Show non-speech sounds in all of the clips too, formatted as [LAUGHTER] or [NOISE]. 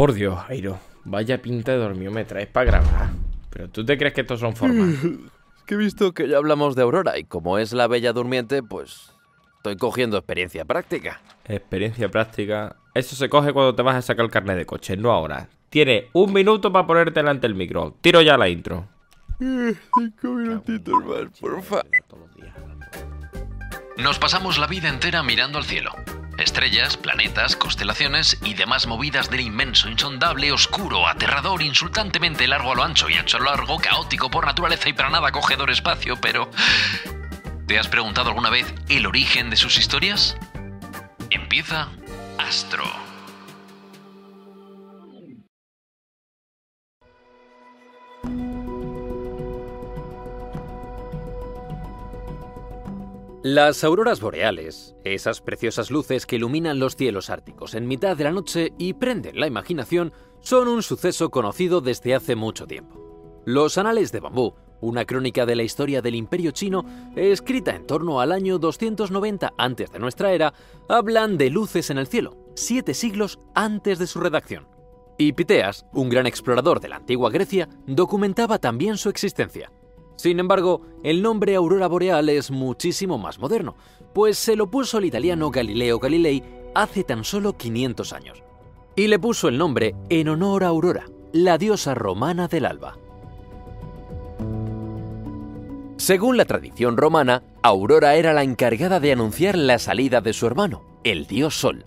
Por Dios, Jairo. Vaya pinta de dormido me traes para grabar. Pero tú te crees que estos son formas. Es [LAUGHS] que he visto que ya hablamos de Aurora y como es la bella durmiente, pues estoy cogiendo experiencia práctica. Experiencia práctica. Eso se coge cuando te vas a sacar el carnet de coche, no ahora. Tienes un minuto para ponerte delante del micro. Tiro ya la intro. Cinco minutitos más, porfa. Nos pasamos la vida entera mirando al cielo. Estrellas, planetas, constelaciones y demás movidas del inmenso, insondable, oscuro, aterrador, insultantemente largo a lo ancho y ancho a lo largo, caótico por naturaleza y para nada acogedor espacio, pero... ¿Te has preguntado alguna vez el origen de sus historias? Empieza Astro. Las auroras boreales, esas preciosas luces que iluminan los cielos árticos en mitad de la noche y prenden la imaginación, son un suceso conocido desde hace mucho tiempo. Los Anales de Bambú, una crónica de la historia del Imperio chino, escrita en torno al año 290 antes de nuestra era, hablan de luces en el cielo, siete siglos antes de su redacción. Y Piteas, un gran explorador de la antigua Grecia, documentaba también su existencia. Sin embargo, el nombre aurora boreal es muchísimo más moderno, pues se lo puso el italiano Galileo Galilei hace tan solo 500 años. Y le puso el nombre en honor a Aurora, la diosa romana del alba. Según la tradición romana, Aurora era la encargada de anunciar la salida de su hermano, el dios Sol.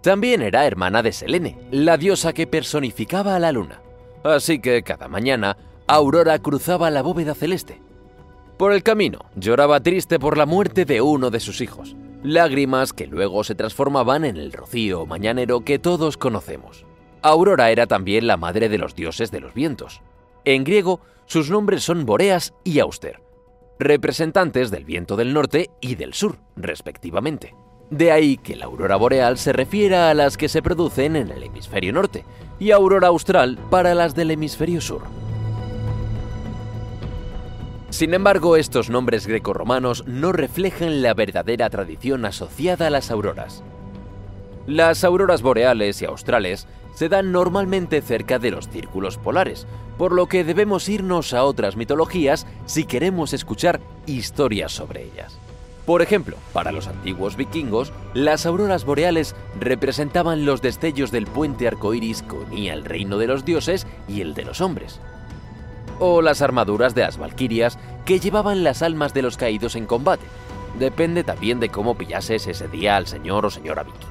También era hermana de Selene, la diosa que personificaba a la luna. Así que cada mañana Aurora cruzaba la bóveda celeste. Por el camino, lloraba triste por la muerte de uno de sus hijos, lágrimas que luego se transformaban en el rocío mañanero que todos conocemos. Aurora era también la madre de los dioses de los vientos. En griego, sus nombres son Boreas y Auster, representantes del viento del norte y del sur, respectivamente. De ahí que la aurora boreal se refiera a las que se producen en el hemisferio norte y aurora austral para las del hemisferio sur. Sin embargo, estos nombres grecorromanos no reflejan la verdadera tradición asociada a las auroras. Las auroras boreales y australes se dan normalmente cerca de los círculos polares, por lo que debemos irnos a otras mitologías si queremos escuchar historias sobre ellas. Por ejemplo, para los antiguos vikingos, las auroras boreales representaban los destellos del puente arcoíris que unía el reino de los dioses y el de los hombres o las armaduras de las valquirias que llevaban las almas de los caídos en combate. Depende también de cómo pillases ese día al señor o señora Vicky.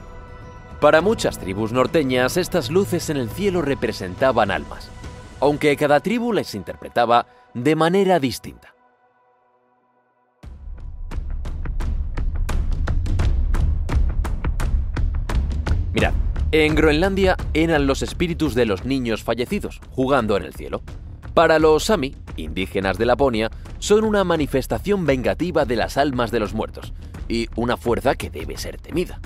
Para muchas tribus norteñas, estas luces en el cielo representaban almas, aunque cada tribu les interpretaba de manera distinta. Mirad, en Groenlandia eran los espíritus de los niños fallecidos, jugando en el cielo. Para los Sami, indígenas de Laponia, son una manifestación vengativa de las almas de los muertos y una fuerza que debe ser temida.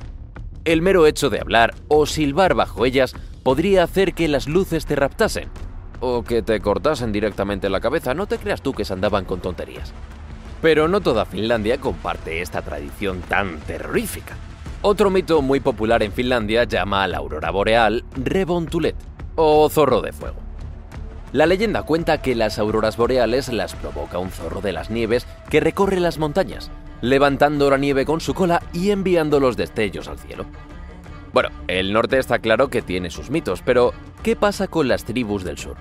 El mero hecho de hablar o silbar bajo ellas podría hacer que las luces te raptasen o que te cortasen directamente la cabeza, no te creas tú que se andaban con tonterías. Pero no toda Finlandia comparte esta tradición tan terrorífica. Otro mito muy popular en Finlandia llama a la aurora boreal Rebontulet o zorro de fuego. La leyenda cuenta que las auroras boreales las provoca un zorro de las nieves que recorre las montañas, levantando la nieve con su cola y enviando los destellos al cielo. Bueno, el norte está claro que tiene sus mitos, pero ¿qué pasa con las tribus del sur?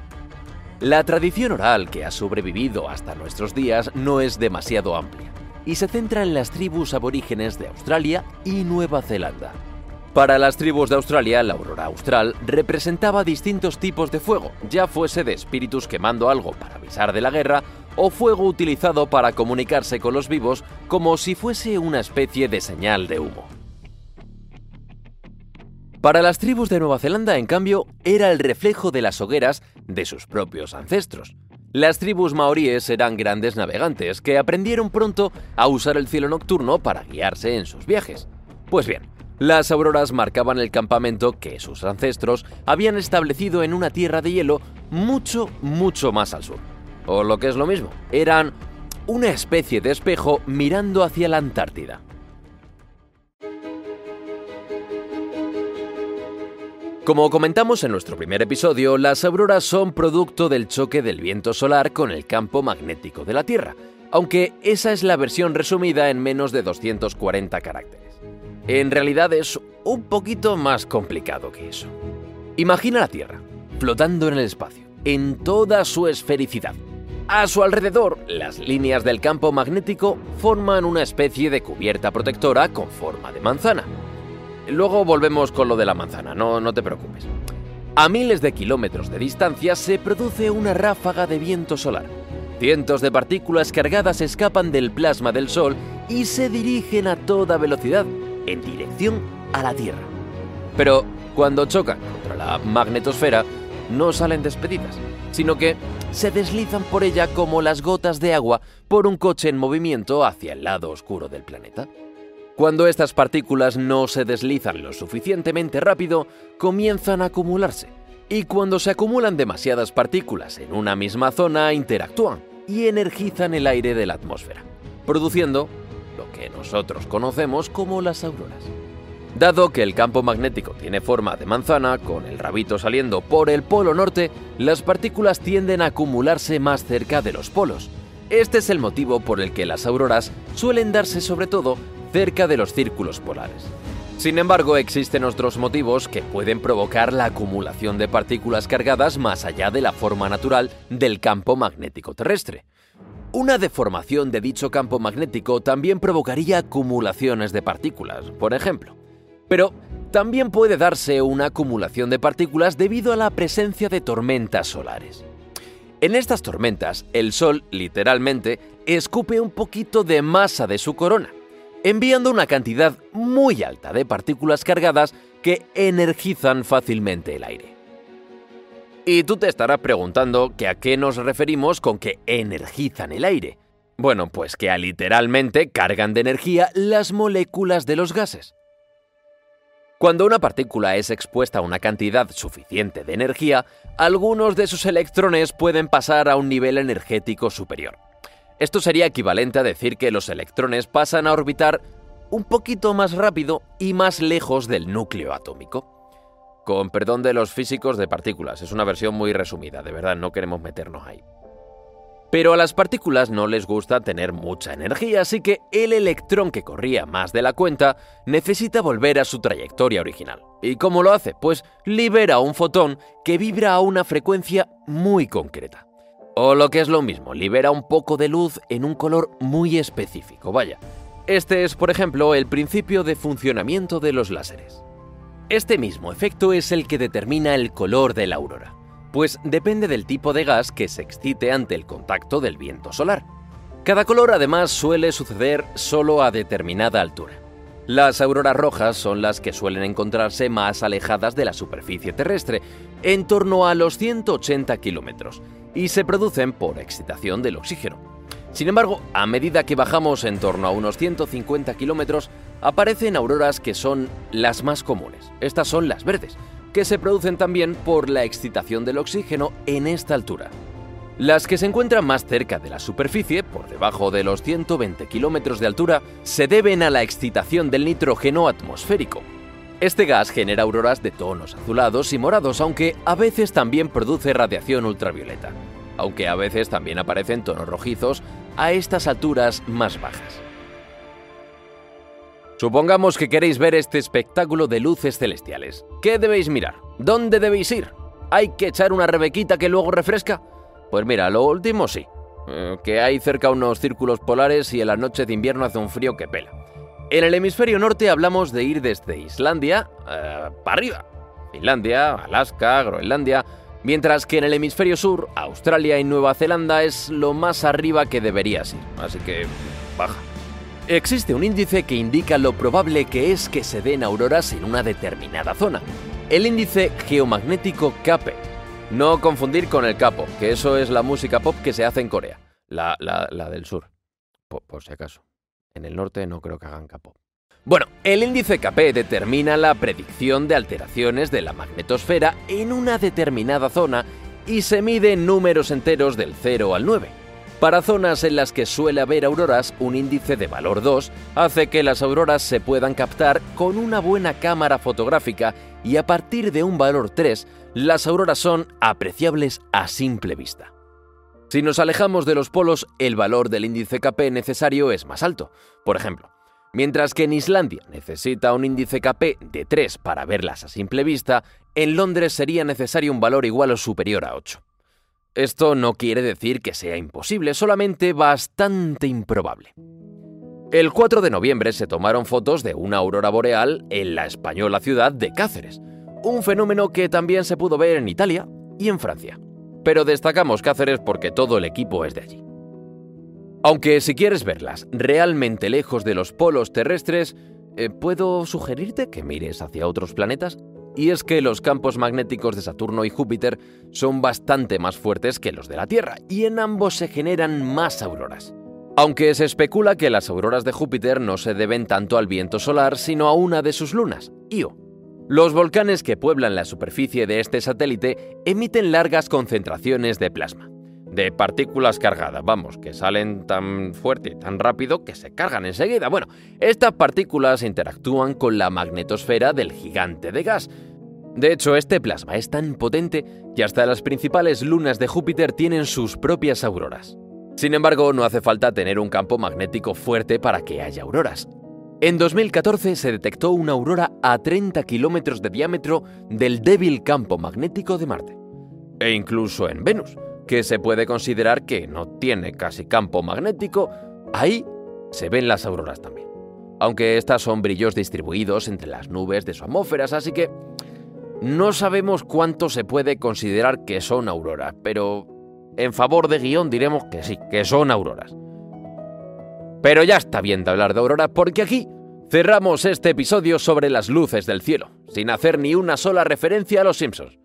La tradición oral que ha sobrevivido hasta nuestros días no es demasiado amplia y se centra en las tribus aborígenes de Australia y Nueva Zelanda. Para las tribus de Australia, la aurora austral representaba distintos tipos de fuego, ya fuese de espíritus quemando algo para avisar de la guerra o fuego utilizado para comunicarse con los vivos como si fuese una especie de señal de humo. Para las tribus de Nueva Zelanda, en cambio, era el reflejo de las hogueras de sus propios ancestros. Las tribus maoríes eran grandes navegantes que aprendieron pronto a usar el cielo nocturno para guiarse en sus viajes. Pues bien, las auroras marcaban el campamento que sus ancestros habían establecido en una tierra de hielo mucho, mucho más al sur. O lo que es lo mismo, eran una especie de espejo mirando hacia la Antártida. Como comentamos en nuestro primer episodio, las auroras son producto del choque del viento solar con el campo magnético de la Tierra, aunque esa es la versión resumida en menos de 240 caracteres. En realidad es un poquito más complicado que eso. Imagina la Tierra, flotando en el espacio, en toda su esfericidad. A su alrededor, las líneas del campo magnético forman una especie de cubierta protectora con forma de manzana. Luego volvemos con lo de la manzana, no, no te preocupes. A miles de kilómetros de distancia se produce una ráfaga de viento solar. Cientos de partículas cargadas escapan del plasma del Sol y se dirigen a toda velocidad en dirección a la Tierra. Pero cuando chocan contra la magnetosfera, no salen despedidas, sino que se deslizan por ella como las gotas de agua por un coche en movimiento hacia el lado oscuro del planeta. Cuando estas partículas no se deslizan lo suficientemente rápido, comienzan a acumularse. Y cuando se acumulan demasiadas partículas en una misma zona, interactúan y energizan el aire de la atmósfera, produciendo lo que nosotros conocemos como las auroras. Dado que el campo magnético tiene forma de manzana, con el rabito saliendo por el polo norte, las partículas tienden a acumularse más cerca de los polos. Este es el motivo por el que las auroras suelen darse sobre todo cerca de los círculos polares. Sin embargo, existen otros motivos que pueden provocar la acumulación de partículas cargadas más allá de la forma natural del campo magnético terrestre. Una deformación de dicho campo magnético también provocaría acumulaciones de partículas, por ejemplo. Pero también puede darse una acumulación de partículas debido a la presencia de tormentas solares. En estas tormentas, el Sol literalmente escupe un poquito de masa de su corona, enviando una cantidad muy alta de partículas cargadas que energizan fácilmente el aire. Y tú te estarás preguntando que a qué nos referimos con que energizan el aire. Bueno, pues que a literalmente cargan de energía las moléculas de los gases. Cuando una partícula es expuesta a una cantidad suficiente de energía, algunos de sus electrones pueden pasar a un nivel energético superior. Esto sería equivalente a decir que los electrones pasan a orbitar un poquito más rápido y más lejos del núcleo atómico. Con perdón de los físicos de partículas, es una versión muy resumida, de verdad, no queremos meternos ahí. Pero a las partículas no les gusta tener mucha energía, así que el electrón que corría más de la cuenta necesita volver a su trayectoria original. ¿Y cómo lo hace? Pues libera un fotón que vibra a una frecuencia muy concreta. O lo que es lo mismo, libera un poco de luz en un color muy específico, vaya. Este es, por ejemplo, el principio de funcionamiento de los láseres. Este mismo efecto es el que determina el color de la aurora, pues depende del tipo de gas que se excite ante el contacto del viento solar. Cada color además suele suceder solo a determinada altura. Las auroras rojas son las que suelen encontrarse más alejadas de la superficie terrestre, en torno a los 180 kilómetros, y se producen por excitación del oxígeno. Sin embargo, a medida que bajamos en torno a unos 150 kilómetros, aparecen auroras que son las más comunes. Estas son las verdes, que se producen también por la excitación del oxígeno en esta altura. Las que se encuentran más cerca de la superficie, por debajo de los 120 kilómetros de altura, se deben a la excitación del nitrógeno atmosférico. Este gas genera auroras de tonos azulados y morados, aunque a veces también produce radiación ultravioleta aunque a veces también aparecen tonos rojizos a estas alturas más bajas. Supongamos que queréis ver este espectáculo de luces celestiales. ¿Qué debéis mirar? ¿Dónde debéis ir? ¿Hay que echar una rebequita que luego refresca? Pues mira, lo último sí. Eh, que hay cerca unos círculos polares y en la noche de invierno hace un frío que pela. En el hemisferio norte hablamos de ir desde Islandia eh, para arriba. Finlandia, Alaska, Groenlandia, Mientras que en el hemisferio sur, Australia y Nueva Zelanda es lo más arriba que deberías ir, así que baja. Existe un índice que indica lo probable que es que se den auroras en una determinada zona, el índice geomagnético KP. No confundir con el capo, que eso es la música pop que se hace en Corea, la, del sur, por, si acaso. En el norte no creo que hagan capo. Bueno, el índice KP determina la predicción de alteraciones de la magnetosfera en una determinada zona y se mide en números enteros del 0 al 9. Para zonas en las que suele haber auroras, un índice de valor 2 hace que las auroras se puedan captar con una buena cámara fotográfica y a partir de un valor 3, las auroras son apreciables a simple vista. Si nos alejamos de los polos, el valor del índice KP necesario es más alto. Por ejemplo, mientras que en Islandia necesita un índice KP de 3 para verlas a simple vista, en Londres sería necesario un valor igual o superior a 8. Esto no quiere decir que sea imposible, solamente bastante improbable. El 4 de noviembre se tomaron fotos de una aurora boreal en la española ciudad de Cáceres, un fenómeno que también se pudo ver en Italia y en Francia. Pero destacamos Cáceres porque todo el equipo es de allí. Aunque si quieres verlas realmente lejos de los polos terrestres, eh, ¿puedo sugerirte que mires hacia otros planetas? y es que los campos magnéticos de Saturno y Júpiter son bastante más fuertes que los de la Tierra, y en ambos se generan más auroras. Aunque se especula que las auroras de Júpiter no se deben tanto al viento solar, sino a una de sus lunas, Io. Los volcanes que pueblan la superficie de este satélite emiten largas concentraciones de plasma, de partículas cargadas, vamos, que salen tan fuerte y tan rápido que se cargan enseguida. Bueno, estas partículas interactúan con la magnetosfera del gigante de gas, de hecho, este plasma es tan potente que hasta las principales lunas de Júpiter tienen sus propias auroras. Sin embargo, no hace falta tener un campo magnético fuerte para que haya auroras. En 2014 se detectó una aurora a 30 kilómetros de diámetro del débil campo magnético de Marte. E incluso en Venus, que se puede considerar que no tiene casi campo magnético, ahí se ven las auroras también. Aunque estas son brillos distribuidos entre las nubes de su atmósfera, así que no sabemos cuánto se puede considerar que son auroras, pero en favor de guion diremos que sí, que son auroras. Pero ya está bien de hablar de auroras porque aquí cerramos este episodio sobre las luces del cielo, sin hacer ni una sola referencia a los Simpsons.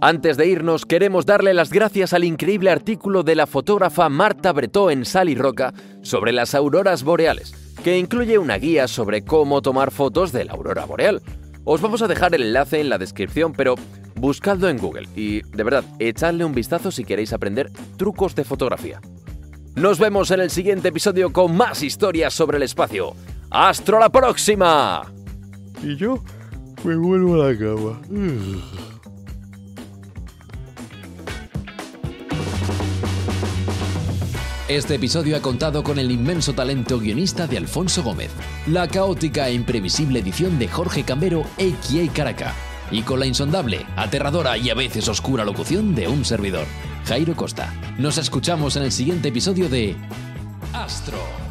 Antes de irnos, queremos darle las gracias al increíble artículo de la fotógrafa Marta Bretó en Sal y Roca sobre las auroras boreales, que incluye una guía sobre cómo tomar fotos de la aurora boreal. Os vamos a dejar el enlace en la descripción, pero buscadlo en Google y, de verdad, echadle un vistazo si queréis aprender trucos de fotografía. Nos vemos en el siguiente episodio con más historias sobre el espacio. ¡Hasta la próxima! Y yo me vuelvo a la cama. Este episodio ha contado con el inmenso talento guionista de Alfonso Gómez, la caótica e imprevisible edición de Jorge Cambero, a.k.a. Caraca, y con la insondable, aterradora y a veces oscura locución de un servidor, Jairo Costa. Nos escuchamos en el siguiente episodio de Astro.